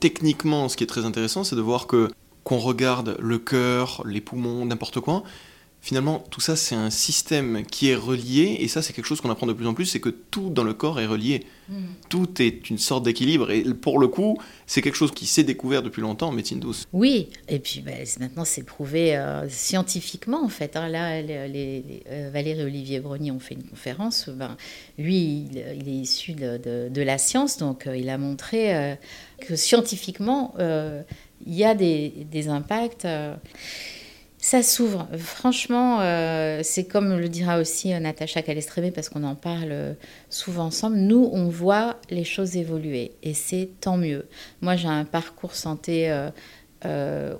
Techniquement, ce qui est très intéressant, c'est de voir que qu'on regarde le cœur, les poumons, n'importe quoi, finalement, tout ça, c'est un système qui est relié, et ça, c'est quelque chose qu'on apprend de plus en plus, c'est que tout dans le corps est relié. Mm. Tout est une sorte d'équilibre, et pour le coup, c'est quelque chose qui s'est découvert depuis longtemps en médecine douce. Oui, et puis ben, maintenant, c'est prouvé euh, scientifiquement, en fait. Hein. Là, les, euh, Valérie et Olivier Brogny ont fait une conférence. Ben, lui, il, est issu de, la science, donc euh, il a montré que scientifiquement, il y a des, des impacts ça s'ouvre. Franchement, euh, c'est comme le dira aussi euh, Natacha Calestrémé, parce qu'on en parle euh, souvent ensemble. Nous, on voit les choses évoluer et c'est tant mieux. Moi, j'ai un parcours santé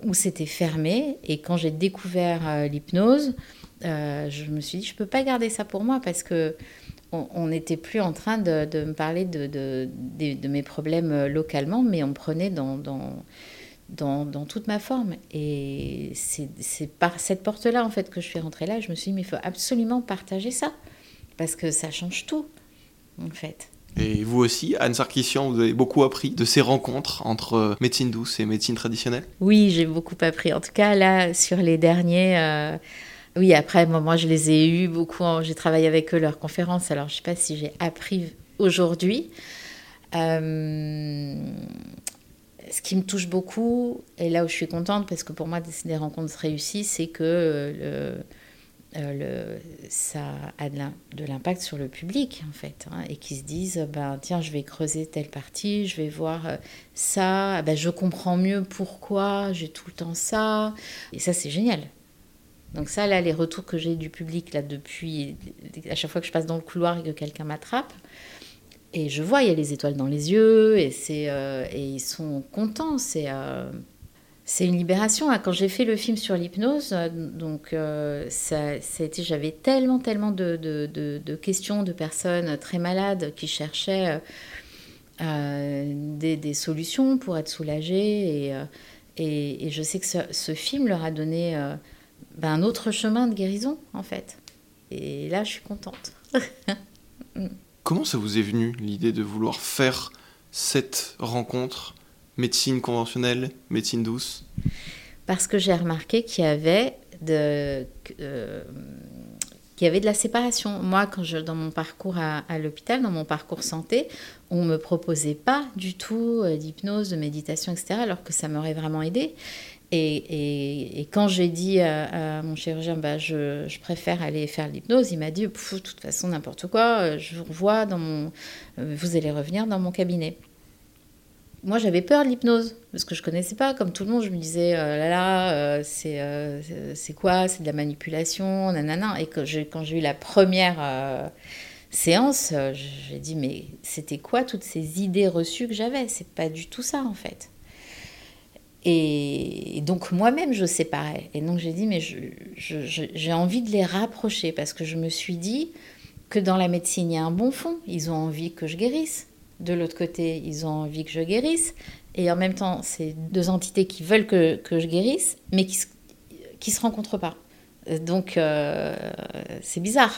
où c'était fermé et quand j'ai découvert l'hypnose, je me suis dit, je ne peux pas garder ça pour moi parce que on n'était plus en train de, me parler de, mes problèmes localement, mais on prenait dans dans, dans, toute ma forme. Et c'est par cette porte-là, en fait, que je suis rentrée là. Je me suis dit, mais il faut absolument partager ça. Parce que ça change tout, en fait. Et vous aussi, Anne Sarkissian, vous avez beaucoup appris de ces rencontres entre euh, médecine douce et médecine traditionnelle? Oui, j'ai beaucoup appris. En tout cas, là, sur les derniers... Euh, oui, après, moi, je les ai eus beaucoup. J'ai travaillé avec eux leurs conférences. Alors, je ne sais pas si j'ai appris aujourd'hui. Euh, ce qui me touche beaucoup, et là où je suis contente, parce que pour moi, des rencontres réussies, c'est que euh, euh, ça a de l'impact sur le public, en fait, hein, et qu'ils se disent, ben, tiens, je vais creuser telle partie, je vais voir euh, ça, ben, je comprends mieux pourquoi j'ai tout le temps ça, et ça, c'est génial. Donc ça, là, les retours que j'ai du public, là, depuis, à chaque fois que je passe dans le couloir et que quelqu'un m'attrape, et je vois, il y a les étoiles dans les yeux, et, c'est, euh, et ils sont contents. C'est, euh, c'est une libération. Ah, quand j'ai fait le film sur l'hypnose, euh, donc ça, ça j'avais tellement, tellement de, questions de personnes très malades qui cherchaient des, solutions pour être soulagées. Et, je sais que ce, ce, film leur a donné ben, un autre chemin de guérison, en fait. Et là, je suis contente. Comment ça vous est venu l'idée de vouloir faire cette rencontre médecine conventionnelle, médecine douce? Parce que j'ai remarqué qu'il y avait de, euh, qu'il y avait de la séparation. Moi, quand je, dans mon parcours à, à l'hôpital, dans mon parcours santé, on me proposait pas du tout euh, d'hypnose, de méditation, etc., alors que ça m'aurait vraiment aidé. Et, quand j'ai dit à, mon chirurgien, bah, je, préfère aller faire l'hypnose, il m'a dit, de toute façon, n'importe quoi, euh, je vous revois dans mon... Euh, vous allez revenir dans mon cabinet. Moi, j'avais peur de l'hypnose, parce que je connaissais pas, comme tout le monde, je me disais, euh, là là, c'est c'est quoi C'est de la manipulation, nanana. Et quand j'ai eu la première séance, j'ai dit, mais c'était quoi toutes ces idées reçues que j'avais? C'est pas du tout ça, en fait. Et donc moi-même, je séparais. Et donc j'ai dit, mais j'ai envie de les rapprocher parce que je me suis dit que dans la médecine, il y a un bon fond. Ils ont envie que je guérisse. De l'autre côté, ils ont envie que je guérisse. Et en même temps, c'est deux entités qui veulent que, je guérisse, mais qui ne se rencontrent pas. Donc euh, c'est bizarre.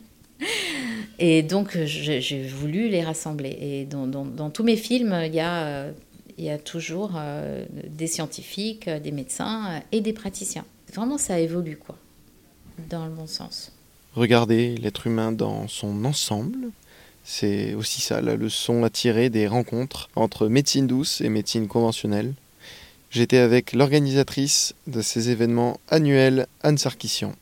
et donc j'ai voulu les rassembler. Et dans, tous mes films, il y a euh, il y a toujours euh, des scientifiques, euh, des médecins euh, et des praticiens. Vraiment, ça évolue, quoi, dans le bon sens. Regardez l'être humain dans son ensemble. C'est aussi ça la leçon à tirer des rencontres entre médecine douce et médecine conventionnelle. J'étais avec l'organisatrice de ces événements annuels, Anne Sarkissian.